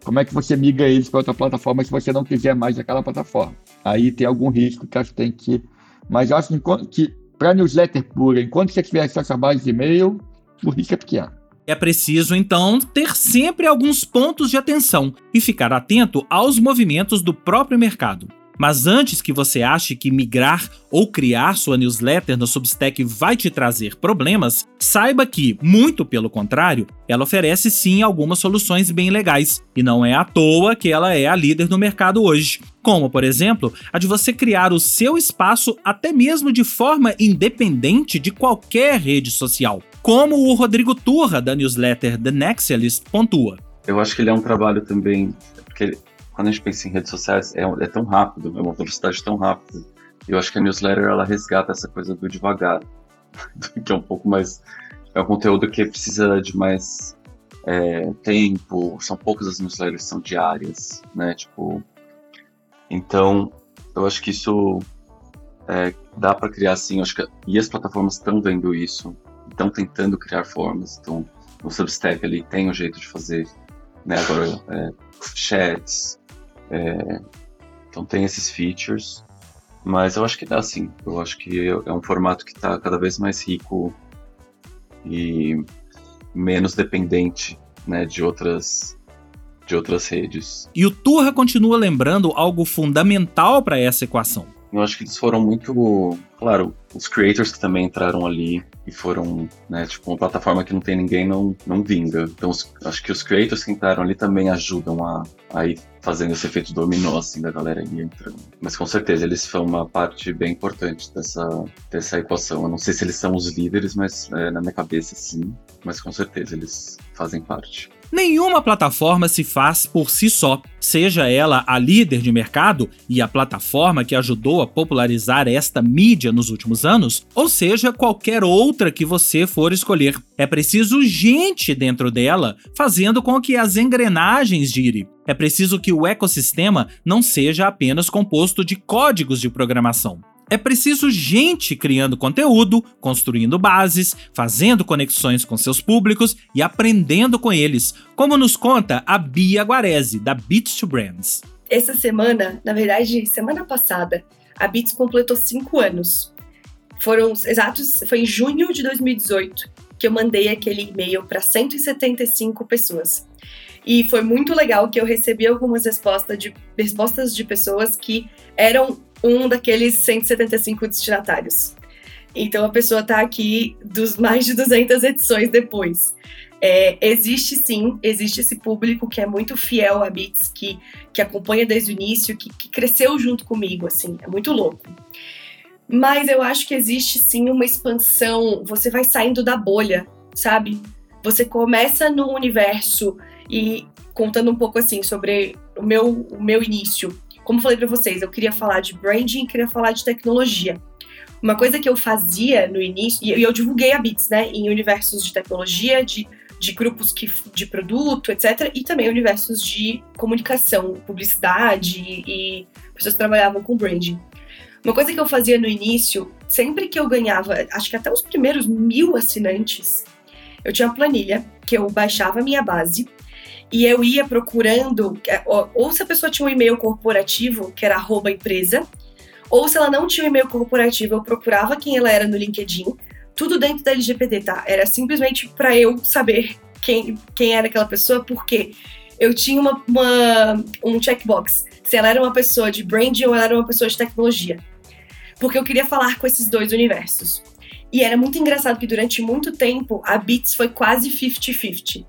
como é que você migra eles para outra plataforma se você não quiser mais aquela plataforma? Aí tem algum risco que acho que tem que. Mas eu acho que, que para newsletter pura, enquanto você tiver acesso à base de e-mail, o risco é pequeno. É preciso, então, ter sempre alguns pontos de atenção e ficar atento aos movimentos do próprio mercado. Mas antes que você ache que migrar ou criar sua newsletter no Substack vai te trazer problemas, saiba que, muito pelo contrário, ela oferece sim algumas soluções bem legais, e não é à toa que ela é a líder no mercado hoje. Como, por exemplo, a de você criar o seu espaço até mesmo de forma independente de qualquer rede social, como o Rodrigo Turra, da newsletter The Nexialist, pontua. Eu acho que ele é um trabalho também, porque quando a gente pensa em redes sociais, é, é tão rápido, é uma velocidade tão rápida. Eu acho que a newsletter ela resgata essa coisa do devagar, que é um pouco mais. É um conteúdo que precisa de mais é, tempo. São poucas as newsletters que são diárias, né? Tipo. Então, eu acho que isso é, dá para criar assim. Acho que, e as plataformas estão vendo isso, estão tentando criar formas. Então, o Substack ali tem um jeito de fazer, né? Agora, é, chats, é, então tem esses features, mas eu acho que dá sim. Eu acho que é um formato que está cada vez mais rico e menos dependente né, de outras de outras redes. E o Turra continua lembrando algo fundamental para essa equação. Eu acho que eles foram muito, claro, os creators que também entraram ali e foram, né, tipo, uma plataforma que não tem ninguém não, não vinga. Então, os, acho que os creators que entraram ali também ajudam a, a ir fazendo esse efeito dominó, assim, da galera aí entrando. Mas com certeza eles são uma parte bem importante dessa, dessa equação. Eu não sei se eles são os líderes, mas é, na minha cabeça sim. Mas com certeza eles fazem parte. Nenhuma plataforma se faz por si só, seja ela a líder de mercado e a plataforma que ajudou a popularizar esta mídia nos últimos anos, ou seja qualquer outra que você for escolher. É preciso gente dentro dela fazendo com que as engrenagens girem. É preciso que o ecossistema não seja apenas composto de códigos de programação. É preciso gente criando conteúdo, construindo bases, fazendo conexões com seus públicos e aprendendo com eles, como nos conta a Bia Guarese, da Beats to Brands. Essa semana, na verdade, semana passada, a Beats completou cinco anos. Foram exatos, foi em junho de 2018 que eu mandei aquele e-mail para 175 pessoas. E foi muito legal que eu recebi algumas respostas de, respostas de pessoas que eram um daqueles 175 destinatários. Então a pessoa está aqui dos mais de 200 edições depois. É, existe sim, existe esse público que é muito fiel a Beats, que, que acompanha desde o início, que, que cresceu junto comigo, assim, é muito louco. Mas eu acho que existe sim uma expansão, você vai saindo da bolha, sabe? Você começa no universo e contando um pouco assim sobre o meu, o meu início. Como falei para vocês, eu queria falar de branding, queria falar de tecnologia. Uma coisa que eu fazia no início, e eu divulguei a Bits, né, em universos de tecnologia, de, de grupos que, de produto, etc., e também universos de comunicação, publicidade e, e pessoas que trabalhavam com branding. Uma coisa que eu fazia no início, sempre que eu ganhava, acho que até os primeiros mil assinantes, eu tinha uma planilha que eu baixava a minha base e eu ia procurando, é, ou se a pessoa tinha um e-mail corporativo, que era arroba empresa, ou se ela não tinha um e-mail corporativo, eu procurava quem ela era no LinkedIn, tudo dentro da LGPD, tá? Era simplesmente para eu saber quem, quem era aquela pessoa, porque eu tinha uma, uma, um checkbox se ela era uma pessoa de branding ou ela era uma pessoa de tecnologia. Porque eu queria falar com esses dois universos. E era muito engraçado que durante muito tempo a Beats foi quase 50-50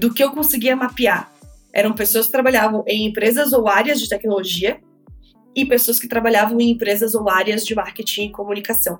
do que eu conseguia mapear. Eram pessoas que trabalhavam em empresas ou áreas de tecnologia e pessoas que trabalhavam em empresas ou áreas de marketing e comunicação.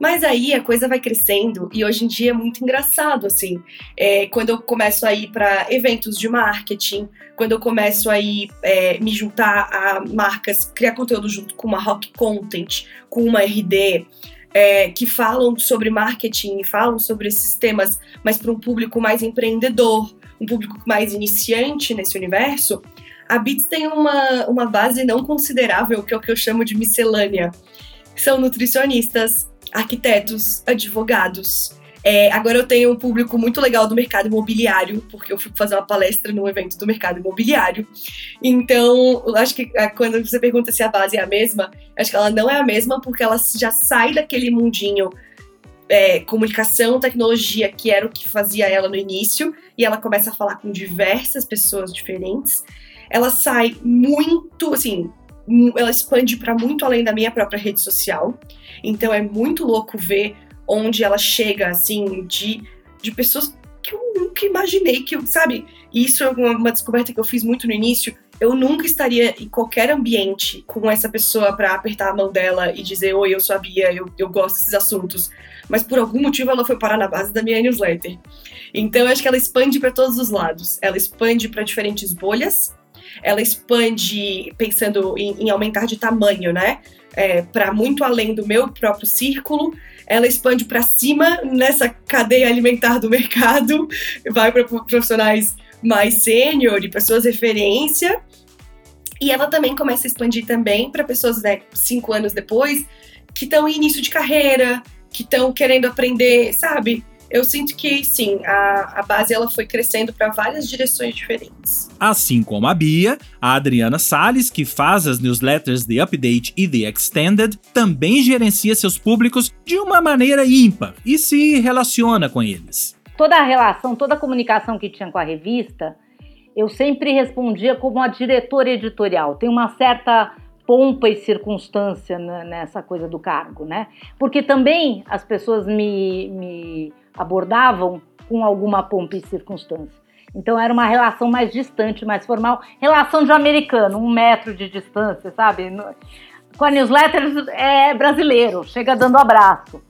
Mas aí a coisa vai crescendo e hoje em dia é muito engraçado, assim. É, quando eu começo a ir para eventos de marketing, quando eu começo a ir é, me juntar a marcas, criar conteúdo junto com uma Rock Content, com uma RD, é, que falam sobre marketing falam sobre esses temas, mas para um público mais empreendedor, um público mais iniciante nesse universo, a Bits tem uma, uma base não considerável, que é o que eu chamo de miscelânea. São nutricionistas, arquitetos, advogados. É, agora eu tenho um público muito legal do mercado imobiliário, porque eu fui fazer uma palestra num evento do mercado imobiliário. Então, acho que é, quando você pergunta se a base é a mesma, acho que ela não é a mesma, porque ela já sai daquele mundinho é, comunicação, tecnologia, que era o que fazia ela no início, e ela começa a falar com diversas pessoas diferentes. Ela sai muito, assim, ela expande para muito além da minha própria rede social. Então é muito louco ver onde ela chega, assim, de, de pessoas que eu nunca imaginei que eu, sabe? E isso é uma, uma descoberta que eu fiz muito no início. Eu nunca estaria em qualquer ambiente com essa pessoa para apertar a mão dela e dizer: Oi, eu sou a Bia, eu, eu gosto desses assuntos. Mas por algum motivo ela foi parar na base da minha newsletter. Então eu acho que ela expande para todos os lados. Ela expande para diferentes bolhas ela expande pensando em, em aumentar de tamanho, né? É, para muito além do meu próprio círculo, ela expande para cima nessa cadeia alimentar do mercado, vai para profissionais mais sênior e pessoas referência. E ela também começa a expandir também para pessoas, né, cinco anos depois, que estão em início de carreira, que estão querendo aprender, sabe? eu sinto que sim, a, a base ela foi crescendo para várias direções diferentes. Assim como a Bia, a Adriana Salles, que faz as newsletters The Update e The Extended, também gerencia seus públicos de uma maneira ímpar e se relaciona com eles. Toda a relação, toda a comunicação que tinha com a revista, eu sempre respondia como a diretora editorial. Tem uma certa pompa e circunstância nessa coisa do cargo, né? Porque também as pessoas me, me abordavam com alguma pompa e circunstância. Então era uma relação mais distante, mais formal, relação de americano, um metro de distância, sabe? Com a newsletter é brasileiro, chega dando abraço.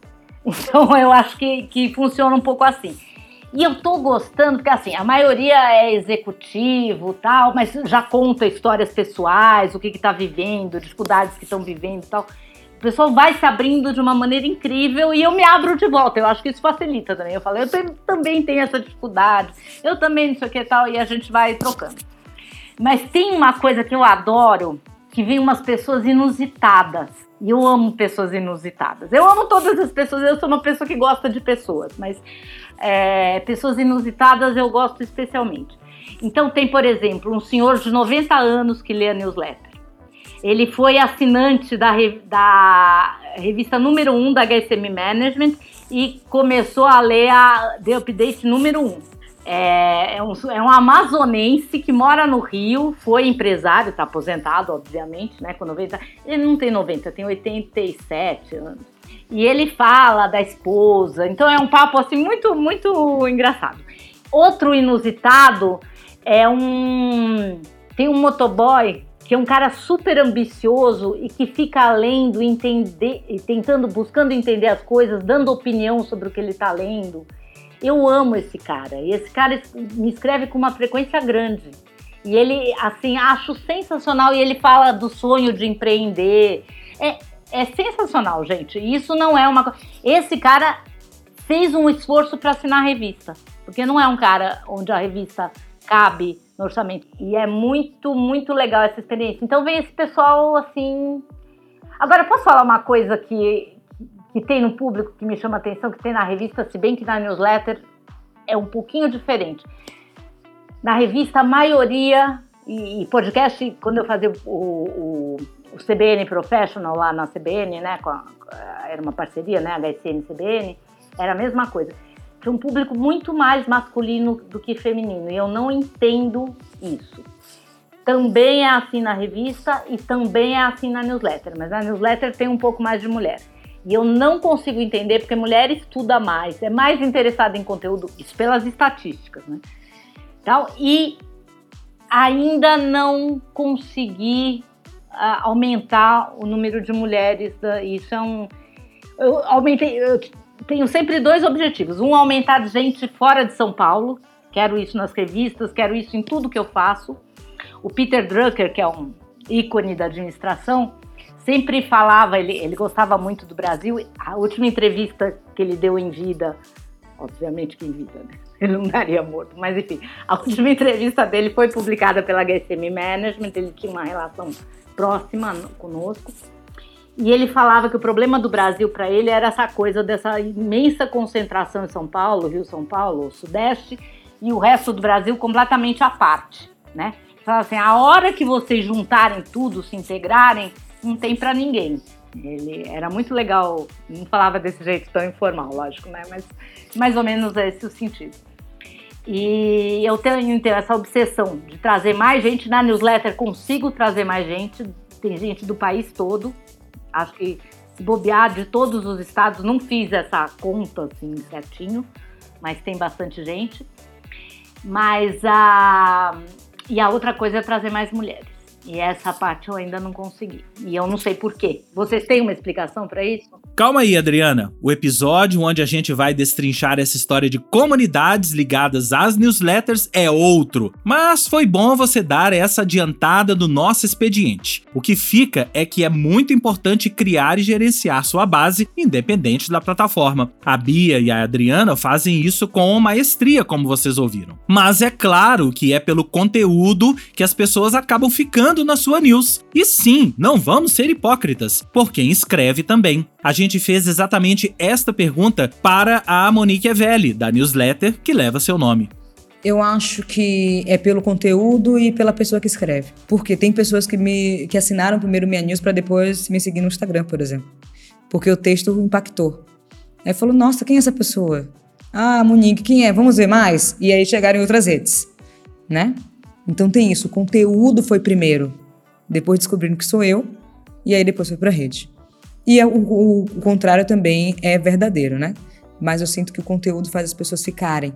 Então eu acho que, que funciona um pouco assim. E eu tô gostando, porque assim, a maioria é executivo tal, mas já conta histórias pessoais, o que que tá vivendo, dificuldades que estão vivendo tal. O pessoal vai se abrindo de uma maneira incrível e eu me abro de volta. Eu acho que isso facilita também. Eu falo, eu também tenho essa dificuldade, eu também não sei o que tal, e a gente vai trocando. Mas tem uma coisa que eu adoro, que vem umas pessoas inusitadas. E eu amo pessoas inusitadas. Eu amo todas as pessoas, eu sou uma pessoa que gosta de pessoas, mas é, pessoas inusitadas eu gosto especialmente. Então tem, por exemplo, um senhor de 90 anos que lê a newsletter. Ele foi assinante da, da revista número 1 um da HSM Management e começou a ler a The Update número 1. Um. É, é, um, é um amazonense que mora no Rio, foi empresário, está aposentado, obviamente, né? Com 90. Ele não tem 90, tem 87 anos. E ele fala da esposa. Então é um papo assim muito, muito engraçado. Outro inusitado é um. Tem um motoboy que é um cara super ambicioso e que fica lendo, entender, tentando, buscando entender as coisas, dando opinião sobre o que ele está lendo. Eu amo esse cara. E esse cara me escreve com uma frequência grande. E ele, assim, acho sensacional. E ele fala do sonho de empreender. É, é sensacional, gente. Isso não é uma coisa. Esse cara fez um esforço para assinar a revista. Porque não é um cara onde a revista cabe no orçamento. E é muito, muito legal essa experiência. Então vem esse pessoal assim. Agora, posso falar uma coisa que, que tem no público que me chama a atenção, que tem na revista, se bem que na newsletter é um pouquinho diferente. Na revista, a maioria, e, e podcast, quando eu fazia o, o, o, CBN Professional lá na CBN, né, a, era uma parceria, né, HSN-CBN, era a mesma coisa tinha um público muito mais masculino do que feminino. E eu não entendo isso. Também é assim na revista e também é assim na newsletter, mas a newsletter tem um pouco mais de mulher. E eu não consigo entender porque mulher estuda mais, é mais interessada em conteúdo, isso pelas estatísticas, né? Então, e ainda não consegui uh, aumentar o número de mulheres. Da, isso é um. Eu aumentei. Eu tenho sempre dois objetivos. Um, aumentar gente fora de São Paulo. Quero isso nas revistas, quero isso em tudo que eu faço. O Peter Drucker, que é um ícone da administração, sempre falava, ele, ele gostava muito do Brasil. A última entrevista que ele deu em vida, obviamente que em vida, né? Ele não daria morto, mas enfim, a última entrevista dele foi publicada pela HSM Management, ele tinha uma relação próxima conosco. E ele falava que o problema do Brasil para ele era essa coisa dessa imensa concentração em São Paulo, Rio São Paulo, Sudeste, e o resto do Brasil completamente à parte, né? Fala assim, a hora que vocês juntarem tudo, se integrarem, não tem para ninguém. Ele era muito legal, não falava desse jeito tão informal, lógico, né? Mas mais ou menos esse o sentido. E eu tenho, tenho essa obsessão de trazer mais gente na newsletter, consigo trazer mais gente, tem gente do país todo. Acho que se bobear de todos os estados, não fiz essa conta assim certinho, mas tem bastante gente. Mas a e a outra coisa é trazer mais mulheres. E essa parte eu ainda não consegui. E eu não sei por quê. Vocês têm uma explicação para isso? Calma aí, Adriana. O episódio onde a gente vai destrinchar essa história de comunidades ligadas às newsletters é outro. Mas foi bom você dar essa adiantada do nosso expediente. O que fica é que é muito importante criar e gerenciar sua base, independente da plataforma. A Bia e a Adriana fazem isso com maestria, como vocês ouviram. Mas é claro que é pelo conteúdo que as pessoas acabam ficando na sua news. E sim, não vamos ser hipócritas, por quem escreve também. A gente fez exatamente esta pergunta para a Monique Evelli, da newsletter que leva seu nome. Eu acho que é pelo conteúdo e pela pessoa que escreve. Porque tem pessoas que me que assinaram primeiro minha news para depois me seguir no Instagram, por exemplo. Porque o texto impactou. Aí falou: "Nossa, quem é essa pessoa?" "Ah, Monique, quem é? Vamos ver mais." E aí chegaram em outras redes, né? Então tem isso, o conteúdo foi primeiro. Depois descobrindo que sou eu, e aí depois foi para rede. E é o, o, o contrário também é verdadeiro, né? Mas eu sinto que o conteúdo faz as pessoas ficarem.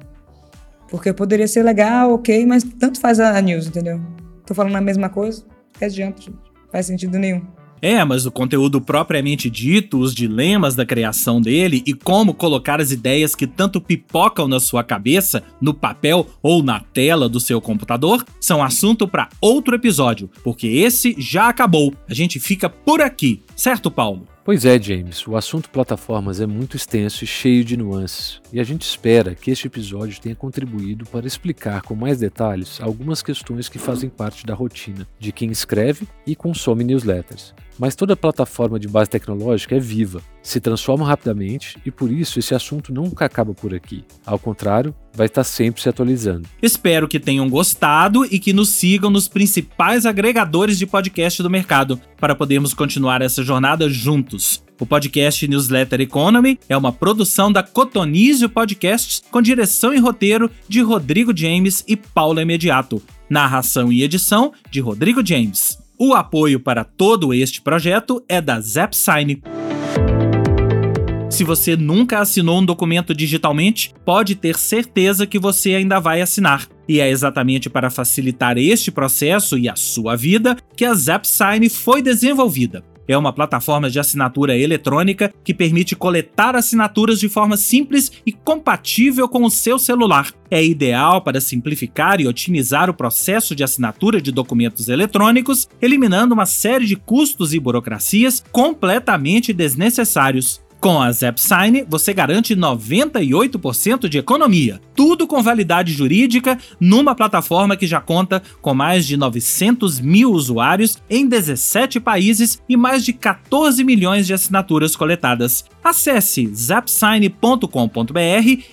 Porque poderia ser legal, ok, mas tanto faz a news, entendeu? Tô falando a mesma coisa, que adianta, gente. Faz sentido nenhum. É, mas o conteúdo propriamente dito, os dilemas da criação dele e como colocar as ideias que tanto pipocam na sua cabeça, no papel ou na tela do seu computador, são assunto para outro episódio, porque esse já acabou. A gente fica por aqui, certo, Paulo? Pois é, James, o assunto plataformas é muito extenso e cheio de nuances, e a gente espera que este episódio tenha contribuído para explicar com mais detalhes algumas questões que fazem parte da rotina de quem escreve e consome newsletters. Mas toda plataforma de base tecnológica é viva, se transforma rapidamente e por isso esse assunto nunca acaba por aqui. Ao contrário, vai estar sempre se atualizando. Espero que tenham gostado e que nos sigam nos principais agregadores de podcast do mercado para podermos continuar essa jornada juntos. O podcast Newsletter Economy é uma produção da Cotonizio Podcasts com direção e roteiro de Rodrigo James e Paula Imediato. Narração e edição de Rodrigo James. O apoio para todo este projeto é da Zapsign. Se você nunca assinou um documento digitalmente, pode ter certeza que você ainda vai assinar. E é exatamente para facilitar este processo e a sua vida que a Zapsign foi desenvolvida. É uma plataforma de assinatura eletrônica que permite coletar assinaturas de forma simples e compatível com o seu celular. É ideal para simplificar e otimizar o processo de assinatura de documentos eletrônicos, eliminando uma série de custos e burocracias completamente desnecessários. Com a ZapSign, você garante 98% de economia. Tudo com validade jurídica numa plataforma que já conta com mais de 900 mil usuários em 17 países e mais de 14 milhões de assinaturas coletadas. Acesse zapsign.com.br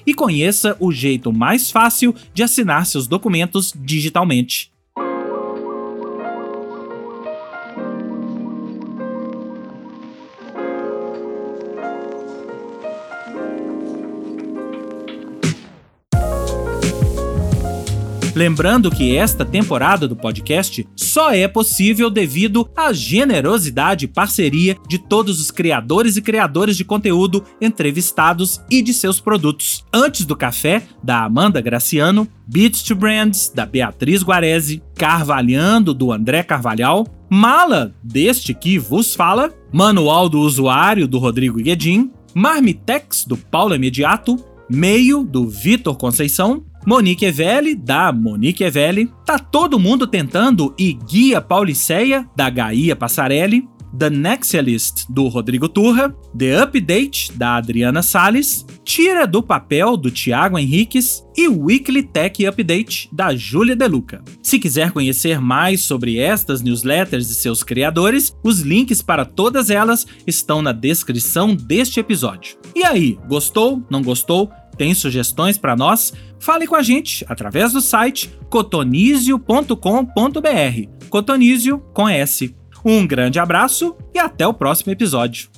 e conheça o jeito mais fácil de assinar seus documentos digitalmente. Lembrando que esta temporada do podcast só é possível devido à generosidade e parceria de todos os criadores e criadoras de conteúdo entrevistados e de seus produtos. Antes do café, da Amanda Graciano, Beats to Brands, da Beatriz Guarese, Carvalhando, do André Carvalhal, Mala, deste que vos fala, Manual do Usuário, do Rodrigo Guedin, Marmitex, do Paulo Imediato, Meio, do Vitor Conceição, Monique Evelli, da Monique Evelli, Tá Todo Mundo Tentando e Guia Pauliceia, da Gaia Passarelli, The Nexialist, do Rodrigo Turra, The Update, da Adriana Sales, Tira do Papel, do Tiago Henriques e Weekly Tech Update, da Júlia Deluca. Se quiser conhecer mais sobre estas newsletters e seus criadores, os links para todas elas estão na descrição deste episódio. E aí, gostou? Não gostou? Tem sugestões para nós? Fale com a gente através do site cotonizio.com.br. Cotonizio com S. Um grande abraço e até o próximo episódio.